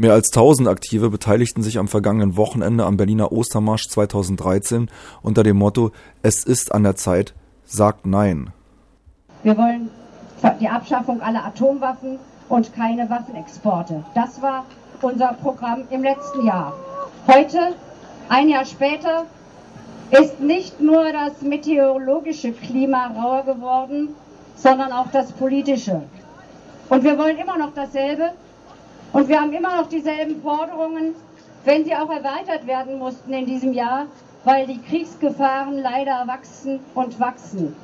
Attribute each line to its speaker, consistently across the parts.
Speaker 1: Mehr als 1000 Aktive beteiligten sich am vergangenen Wochenende am Berliner Ostermarsch 2013 unter dem Motto Es ist an der Zeit, sagt Nein.
Speaker 2: Wir wollen die Abschaffung aller Atomwaffen und keine Waffenexporte. Das war unser Programm im letzten Jahr. Heute, ein Jahr später, ist nicht nur das meteorologische Klima rauer geworden, sondern auch das politische. Und wir wollen immer noch dasselbe, und wir haben immer noch dieselben Forderungen, wenn sie auch erweitert werden mussten in diesem Jahr, weil die Kriegsgefahren leider wachsen und wachsen.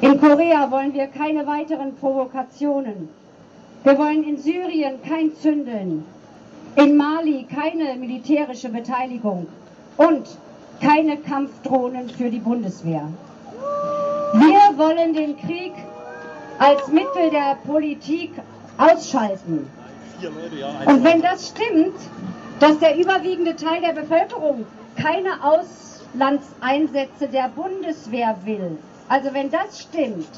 Speaker 2: In Korea wollen wir keine weiteren Provokationen. Wir wollen in Syrien kein Zündeln. In Mali keine militärische Beteiligung und keine Kampfdrohnen für die Bundeswehr. Wir wollen den Krieg als Mittel der Politik ausschalten. Und wenn das stimmt, dass der überwiegende Teil der Bevölkerung keine Auslandseinsätze der Bundeswehr will, also wenn das stimmt,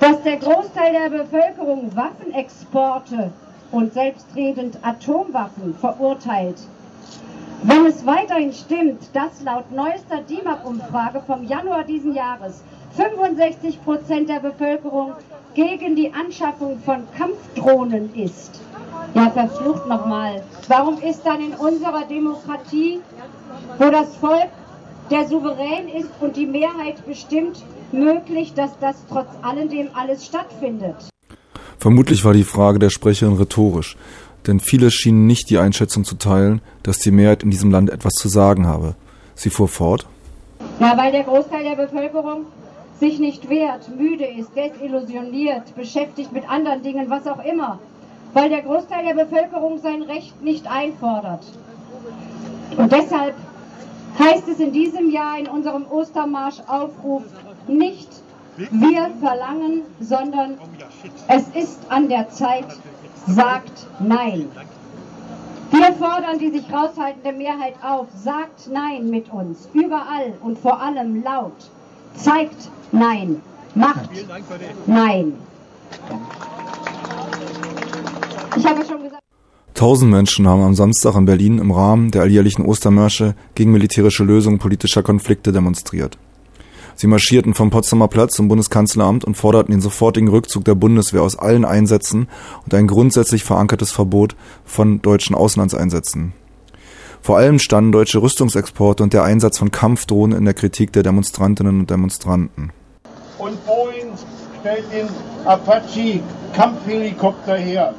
Speaker 2: dass der Großteil der Bevölkerung Waffenexporte und selbstredend Atomwaffen verurteilt, wenn es weiterhin stimmt, dass laut neuester DIMAP-Umfrage vom Januar diesen Jahres 65 Prozent der Bevölkerung gegen die Anschaffung von Kampfdrohnen ist, ja, verflucht nochmal. Warum ist dann in unserer Demokratie, wo das Volk der Souverän ist und die Mehrheit bestimmt, möglich, dass das trotz alledem alles stattfindet?
Speaker 1: Vermutlich war die Frage der Sprecherin rhetorisch, denn viele schienen nicht die Einschätzung zu teilen, dass die Mehrheit in diesem Land etwas zu sagen habe. Sie fuhr fort.
Speaker 2: Ja, weil der Großteil der Bevölkerung sich nicht wehrt, müde ist, desillusioniert, beschäftigt mit anderen Dingen, was auch immer weil der Großteil der Bevölkerung sein Recht nicht einfordert. Und deshalb heißt es in diesem Jahr in unserem Ostermarsch-Aufruf nicht, wir verlangen, sondern es ist an der Zeit, sagt Nein. Wir fordern die sich raushaltende Mehrheit auf, sagt Nein mit uns, überall und vor allem laut. Zeigt Nein, macht Nein.
Speaker 1: Ich habe schon gesagt. Tausend Menschen haben am Samstag in Berlin im Rahmen der alljährlichen Ostermärsche gegen militärische Lösungen politischer Konflikte demonstriert. Sie marschierten vom Potsdamer Platz zum Bundeskanzleramt und forderten den sofortigen Rückzug der Bundeswehr aus allen Einsätzen und ein grundsätzlich verankertes Verbot von deutschen Auslandseinsätzen. Vor allem standen deutsche Rüstungsexporte und der Einsatz von Kampfdrohnen in der Kritik der Demonstrantinnen und Demonstranten.
Speaker 3: Und Boeing stellt den Apache Kampfhelikopter her.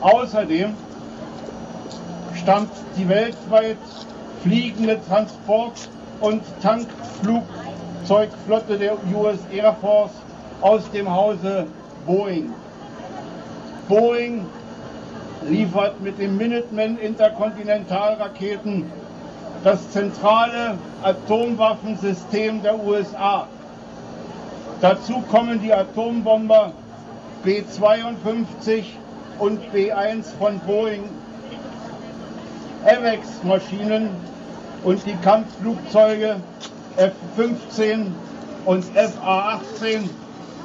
Speaker 3: Außerdem stammt die weltweit fliegende Transport- und Tankflugzeugflotte der US Air Force aus dem Hause Boeing. Boeing liefert mit dem Minuteman Interkontinentalraketen das zentrale Atomwaffensystem der USA. Dazu kommen die Atombomber B-52 und B1 von Boeing, AVEX-Maschinen und die Kampfflugzeuge F-15 und FA-18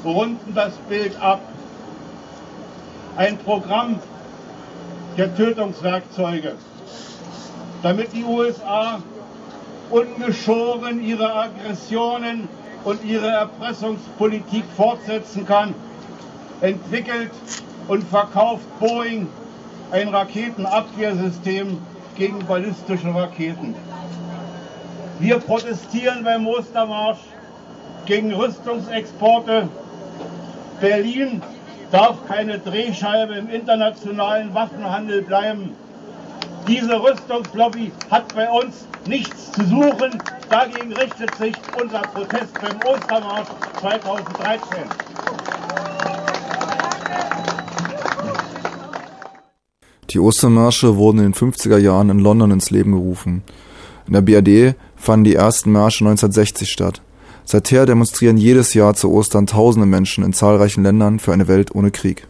Speaker 3: runden das Bild ab. Ein Programm der Tötungswerkzeuge, damit die USA ungeschoren ihre Aggressionen und ihre Erpressungspolitik fortsetzen kann, entwickelt und verkauft Boeing ein Raketenabwehrsystem gegen ballistische Raketen. Wir protestieren beim Ostermarsch gegen Rüstungsexporte. Berlin darf keine Drehscheibe im internationalen Waffenhandel bleiben. Diese Rüstungslobby hat bei uns nichts zu suchen. Dagegen richtet sich unser Protest beim Ostermarsch 2013.
Speaker 1: Die Ostermärsche wurden in den 50er Jahren in London ins Leben gerufen. In der BRD fanden die ersten Märsche 1960 statt. Seither demonstrieren jedes Jahr zu Ostern tausende Menschen in zahlreichen Ländern für eine Welt ohne Krieg.